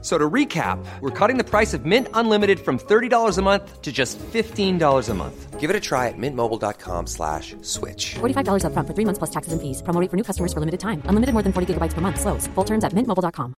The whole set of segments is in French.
So to recap, we're cutting the price of Mint Unlimited from $30 a month to just $15 a month. Give it a try at mintmobile.com slash switch. $45 upfront for three months plus taxes and fees. Promo rate for new customers for limited time. Unlimited more than 40 gigabytes per month. Slows. Full terms at mintmobile.com.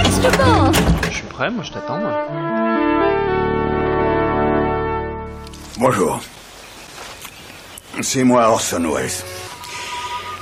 Extra ball. Je suis prêt, moi je t'attends. moi. Bonjour. C'est moi Orson Welles.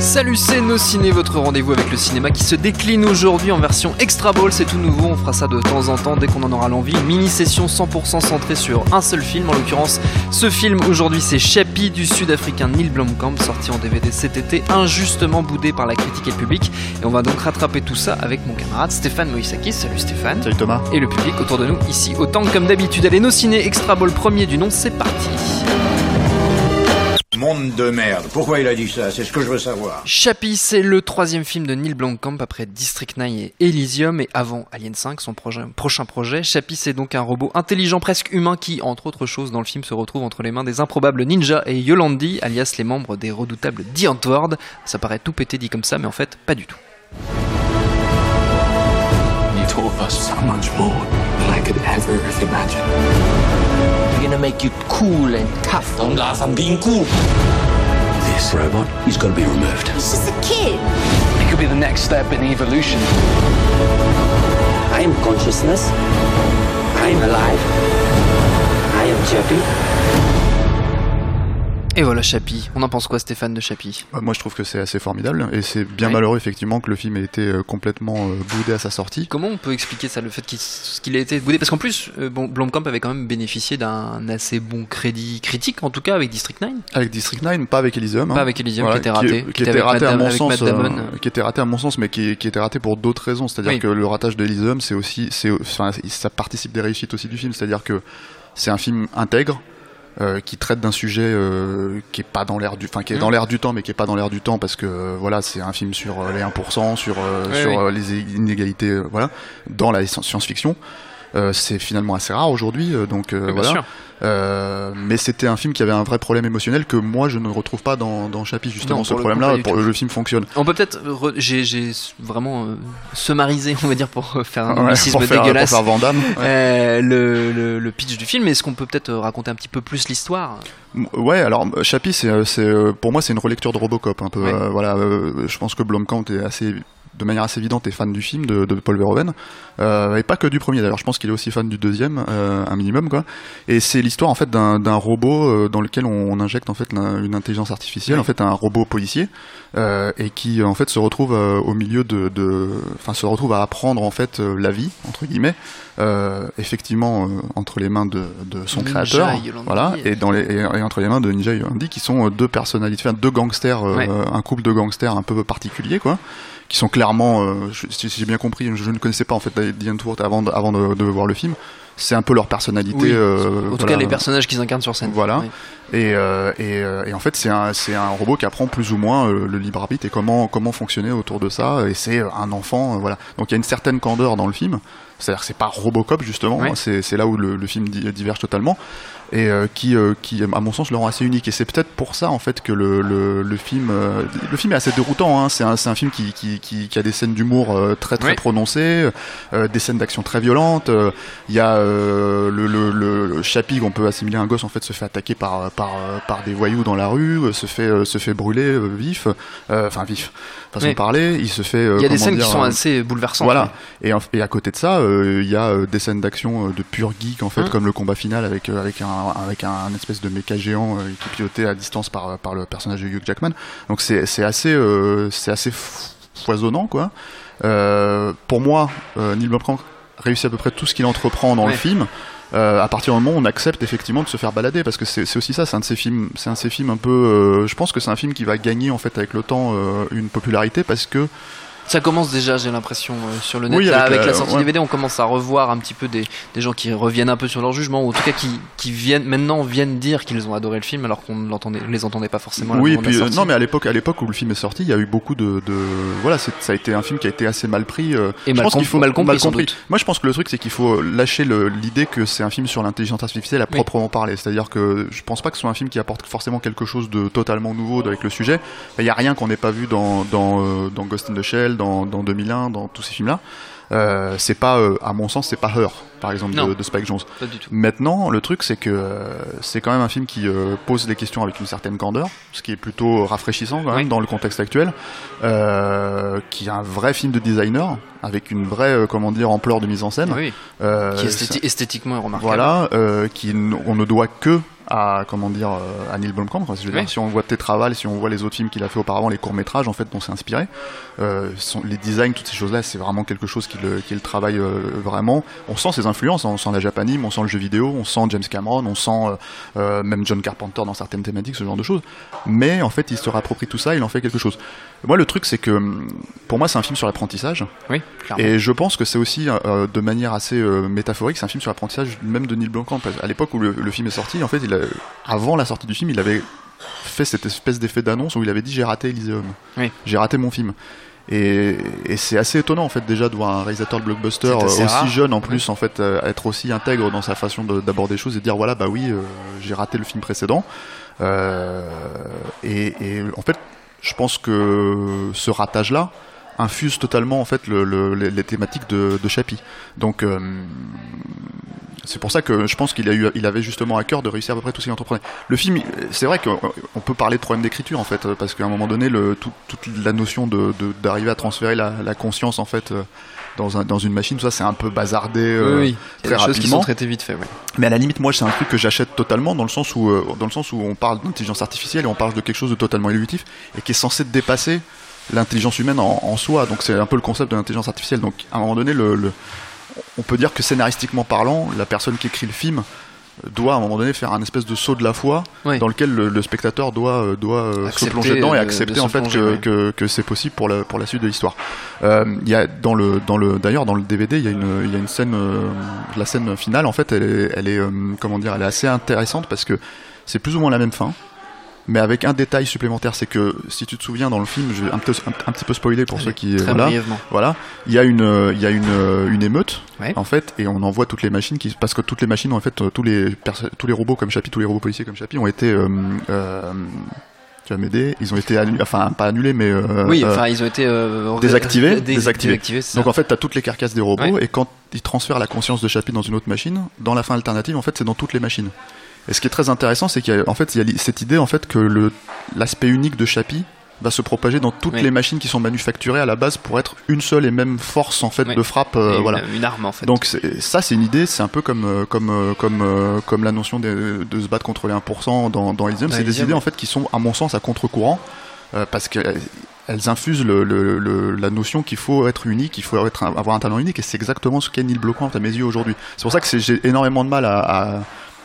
Salut, c'est Nos Ciné, votre rendez-vous avec le cinéma qui se décline aujourd'hui en version Extra Ball. C'est tout nouveau, on fera ça de temps en temps dès qu'on en aura l'envie. Une mini-session 100% centrée sur un seul film. En l'occurrence, ce film aujourd'hui, c'est Chappie du sud-africain Neil Blomkamp, sorti en DVD cet été, injustement boudé par la critique et le public. Et on va donc rattraper tout ça avec mon camarade Stéphane Moïsakis. Salut Stéphane. Salut Thomas. Et le public autour de nous ici, autant que comme d'habitude. Allez, Nos Ciné, Extra Ball premier du nom, c'est parti. Monde de merde. Pourquoi il a dit ça? C'est ce que je veux savoir. Chappie, c'est le troisième film de Neil Blomkamp après District 9 et Elysium et avant Alien 5, son prochain projet. Chappie, c'est donc un robot intelligent presque humain qui, entre autres choses, dans le film se retrouve entre les mains des improbables ninjas et Yolandi, alias les membres des redoutables The Antwoord. Ça paraît tout pété dit comme ça, mais en fait, pas du tout. You taught us so much more than I could ever have imagined. We're gonna make you cool and tough. Don't laugh, I'm being cool. This robot, he's got to be removed. He's just a kid. It could be the next step in evolution. I am consciousness. I am alive. I am Chappie. Et voilà Chappie. On en pense quoi Stéphane de Chappie? Bah, moi je trouve que c'est assez formidable et c'est bien Ouais. malheureux effectivement que le film ait été euh, complètement euh, boudé à sa sortie. Comment on peut expliquer ça, le fait qu'il ait été boudé? Parce qu'en plus, euh, bon, Blomkamp avait quand même bénéficié d'un assez bon crédit critique, en tout cas avec District 9. Avec District 9, pas avec Elysium. Pas hein. avec Elysium, qui était raté, Qui, qui était raté à mon sens. euh, qui était raté à mon sens, mais qui, qui était raté pour d'autres raisons. C'est-à-dire Oui. que le ratage d'Elysium, c'est aussi, enfin, ça participe des réussites aussi du film. C'est-à-dire que c'est un film intègre. Euh, qui traite d'un sujet euh, qui est pas dans l'air du enfin qui est dans l'air du temps mais qui est pas dans l'air du temps parce que euh, voilà c'est un film sur euh, les 1% sur euh, Oui, sur oui. les inégalités voilà dans la science-fiction c'est finalement assez rare aujourd'hui euh, donc euh, voilà euh, mais c'était un film qui avait un vrai problème émotionnel que moi je ne retrouve pas dans, dans Chappie justement Non, ce pour pour tout. le film fonctionne On peut peut-être. re- J'ai vraiment euh, summarisé, on va dire, pour euh, faire un Ouais, pour, faire, pour dégueulasse. faire Van Damme. euh, le, le, le pitch du film. Est-ce qu'on peut peut-être euh, raconter un petit peu plus l'histoire? Ouais, alors euh, Chappie, c'est, euh, euh, pour moi, c'est une relecture de Robocop. Un peu, Ouais. euh, voilà. euh, je pense que Blomkamp est assez, de manière assez évidente, est fan du film de, de Paul Verhoeven, euh, et pas que du premier. D'ailleurs, je pense qu'il est aussi fan du deuxième, euh, un minimum, quoi. Et c'est l'histoire en fait d'un, robot euh, dans lequel on, on injecte en fait une intelligence artificielle, en fait un robot policier, euh, et qui en fait se retrouve au milieu de, enfin se retrouve à apprendre en fait la vie entre guillemets, effectivement entre les mains de, de son Ninja créateur, Yolandi. voilà, et dans les et, et entre les mains de Ninja Yolandi qui sont deux personnalités, enfin, deux gangsters, Ouais. un couple de gangsters un peu particulier quoi, qui sont clairement, euh, je- si, j'ai bien compris, je, ne connaissais pas en fait The Antwoord avant de, avant de, de voir le film. C'est un peu leur personnalité. Oui, euh, En tout voilà. cas, les personnages qu'ils incarnent sur scène. Voilà. Oui. Et, euh, et, euh, et en fait, c'est un, c'est un robot qui apprend plus ou moins euh, le libre arbitre et comment, comment fonctionner autour de ça. Et c'est un enfant, euh, voilà. Donc il y a une certaine candeur dans le film. C'est-à-dire que c'est pas Robocop justement. C'est, c'est là où le, le film di- diverge totalement et euh, qui, euh, qui, à mon sens, le rend assez unique. Et c'est peut-être pour ça en fait que le, le, le film, euh, le film est assez déroutant. Hein. C'est un, c'est un film qui, qui, qui, qui a des scènes d'humour très très prononcées, des scènes d'action très violentes. Il y a le, le, le, Chappie qu'on peut assimiler à un gosse en fait se fait attaquer par par par des voyous dans la rue, se fait se fait brûler vif, enfin vif, façon Oui. de parler. Il se fait. Il y a des scènes dire, qui sont assez bouleversantes. voilà. Et, à côté de ça, il y a euh, des scènes d'action euh, de pur geek en fait, Hum. comme le combat final avec euh, avec un avec un, un espèce de méca géant euh, qui est piloté à distance par par le personnage de Hugh Jackman. Donc c'est c'est assez euh, c'est assez foisonnant quoi. Euh, pour moi, euh, Neil Blomkamp réussit à peu près tout ce qu'il entreprend dans Ouais. le film. Euh, à partir du moment où on accepte effectivement de se faire balader parce que c'est c'est aussi ça c'est un de ces films c'est un de ces films un peu euh, je pense que c'est un film qui va gagner en fait avec le temps euh, une popularité parce que Ça commence déjà, j'ai l'impression, euh, sur le net. Oui, Là, avec avec, la- sortie ouais. DVD, on commence à revoir un petit peu des, des gens qui reviennent un peu sur leur jugement, ou en tout cas qui, qui viennent maintenant viennent dire qu'ils ont adoré le film alors qu'on ne les entendait pas forcément. à la Oui, et moment de la puis euh, non, mais à l'époque, à l'époque où le film est sorti, il y a eu beaucoup de, de voilà, ça a été un film qui a été assez mal pris. euh, Et je mal pense com- qu'il faut mal compris, sans doute. Moi, je pense que le truc, c'est qu'il faut lâcher l'idée que c'est un film sur l'intelligence artificielle à Oui. proprement parler. C'est-à-dire que je pense pas que ce soit un film qui apporte forcément quelque chose de totalement nouveau avec le sujet. Il y a rien qu'on n'ait pas vu dans dans, dans Ghost in the Shell, dans, dans 2001, dans tous ces films-là. Euh, c'est pas, euh, à mon sens, c'est pas Her, par exemple, Non. de, de Spike Jones. Pas du tout. Maintenant, le truc, c'est que euh, c'est quand même un film qui euh, pose les questions avec une certaine candeur, ce qui est plutôt rafraîchissant quand même Oui. dans le contexte actuel, euh, qui est un vrai film de designer avec une vraie, euh, comment dire, ampleur de mise en scène. Oui, Euh, qui esthéti- esthétiquement est remarquable. voilà, euh, qui on ne doit que à comment dire euh, à Neil Blomkamp. quoi. Je veux Oui. dire, si on voit Tétraval, si on voit les autres films qu'il a fait auparavant, les courts métrages en fait dont c'est inspiré, euh, sont, les designs, toutes ces choses-là, c'est vraiment quelque chose qui le, qui le travaille euh, vraiment. On sent ses influences, hein. on sent la japanime, on sent le jeu vidéo, on sent James Cameron, on sent euh, euh, même John Carpenter dans certaines thématiques, ce genre de choses. Mais en fait, il se réapproprie tout ça, il en fait quelque chose. Moi, le truc, c'est que hum, pour moi, c'est un film sur l'apprentissage. Oui, clairement. Et je pense que c'est aussi, euh, de manière assez euh, métaphorique, c'est un film sur l'apprentissage même de Neil Blomkamp. Qu'à l'époque où le, le film est sorti, en fait, il a- avant la sortie du film, il avait fait cette espèce d'effet d'annonce où il avait dit j'ai raté Elysium, Oui. j'ai raté mon film. Et, et c'est assez étonnant en fait déjà de voir un réalisateur de blockbuster euh, aussi rare. jeune en plus en fait euh, être aussi intègre dans sa façon de- d'aborder les choses et dire voilà bah oui euh, j'ai raté le film précédent Euh, et, et en fait je pense que ce ratage là infuse totalement en fait le, le- les, thématiques de, de donc euh, c'est pour ça que je pense qu'il a eu, il avait justement à cœur de réussir à peu près tout ce qu'il entreprenait. Le film, il- c'est vrai qu'on on peut parler de problème d'écriture en fait, parce qu'à un moment donné, le, tout- toute la notion de d'arriver à transférer la, la conscience en fait euh, dans, un, dans une machine, tout ça c'est un peu bazardé euh, oui, très a des choses qui rapidement. sont traitées vite fait. Mais à la limite, moi, c'est un truc que j'achète totalement dans le sens où, euh, dans le sens où on parle d'intelligence artificielle et on parle de quelque chose de totalement évolutif et qui est censé dépasser l'intelligence humaine en, en soi. Donc c'est un peu le concept de l'intelligence artificielle. Donc à un moment donné, le, le- on peut dire que scénaristiquement parlant, la personne qui écrit le film doit à un moment donné faire un espèce de saut de la foi Oui. dans lequel le, le spectateur doit euh, doit euh, se plonger dedans et de- accepter de en fait plonger, que, que, que c'est possible pour la pour la suite de l'histoire. Euh, Il y a dans le dans le d'ailleurs dans le DVD il y a une il y a une scène euh, la scène finale en fait elle est elle est euh, comment dire elle est assez intéressante parce que c'est plus ou moins la même fin mais avec un détail supplémentaire c'est que si tu te souviens dans le film je vais un, peu- un, un petit peu spoiler pour ceux qui Très voilà. voilà. Il y a une euh, il y a une euh, une émeute Ouais. en fait et on envoie toutes les machines qui parce que toutes les machines en fait euh, tous les tous les robots comme Chappie tous les robots policiers comme Chappie ont été euh, euh, tu vas m'aider ils ont été annulés enfin pas annulés mais euh, Oui, euh, enfin, ils ont été euh, désactivés, dés- désactivés. désactivés, donc en fait t'as toutes les carcasses des robots Ouais. et quand ils transfèrent la conscience de Chappie dans une autre machine dans la fin alternative en fait c'est dans toutes les machines et ce qui est très intéressant c'est qu'il y a en fait il y a cette idée en fait que l'aspect unique de Chappie va se propager dans toutes Oui. les machines qui sont manufacturées à la base pour être une seule et même force en fait Oui. de frappe euh, une, voilà une arme en fait. donc ça c'est une idée, c'est un peu comme euh, comme euh, comme comme la notion de, de se battre contre les 1% dans dans Elysium, c'est des idées en fait qui sont à mon sens à contre-courant euh, parce que elles infusent le, le, le- la notion qu'il faut être unique, qu'il faut être avoir un talent unique et c'est exactement ce qu'est Neil Blomkamp à mes yeux aujourd'hui. C'est pour ça que j'ai énormément de mal à, à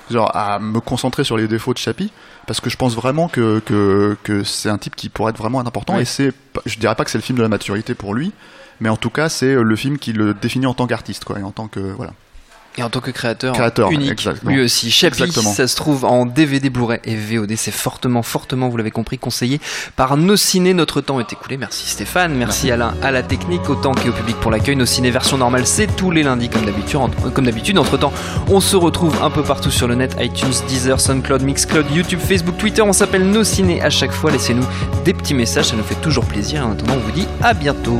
genre à me concentrer sur les défauts de Chappie parce que je pense vraiment que que, que c'est un type qui pourrait être vraiment important et c'est je dirais pas que c'est le film de la maturité pour lui mais en tout cas c'est le film qui le définit en tant qu'artiste quoi et en tant que voilà Et en tant que créateur, Créateur, unique, exactement. lui aussi. Chappie, Exactement. ça se trouve en DVD, Blu-ray et VOD. C'est fortement, fortement, vous l'avez compris, conseillé par Nos Ciné. Notre temps est écoulé. Merci Stéphane, merci Alain à la technique, autant qu'au public pour l'accueil. Nos Ciné version normale, c'est tous les lundis comme d'habitude. Comme d'habitude, entre temps, on se retrouve un peu partout sur le net iTunes, Deezer, SoundCloud, Mixcloud, YouTube, Facebook, Twitter. On s'appelle Nos Ciné à chaque fois. Laissez-nous des petits messages, ça nous fait toujours plaisir. En attendant, on vous dit à bientôt.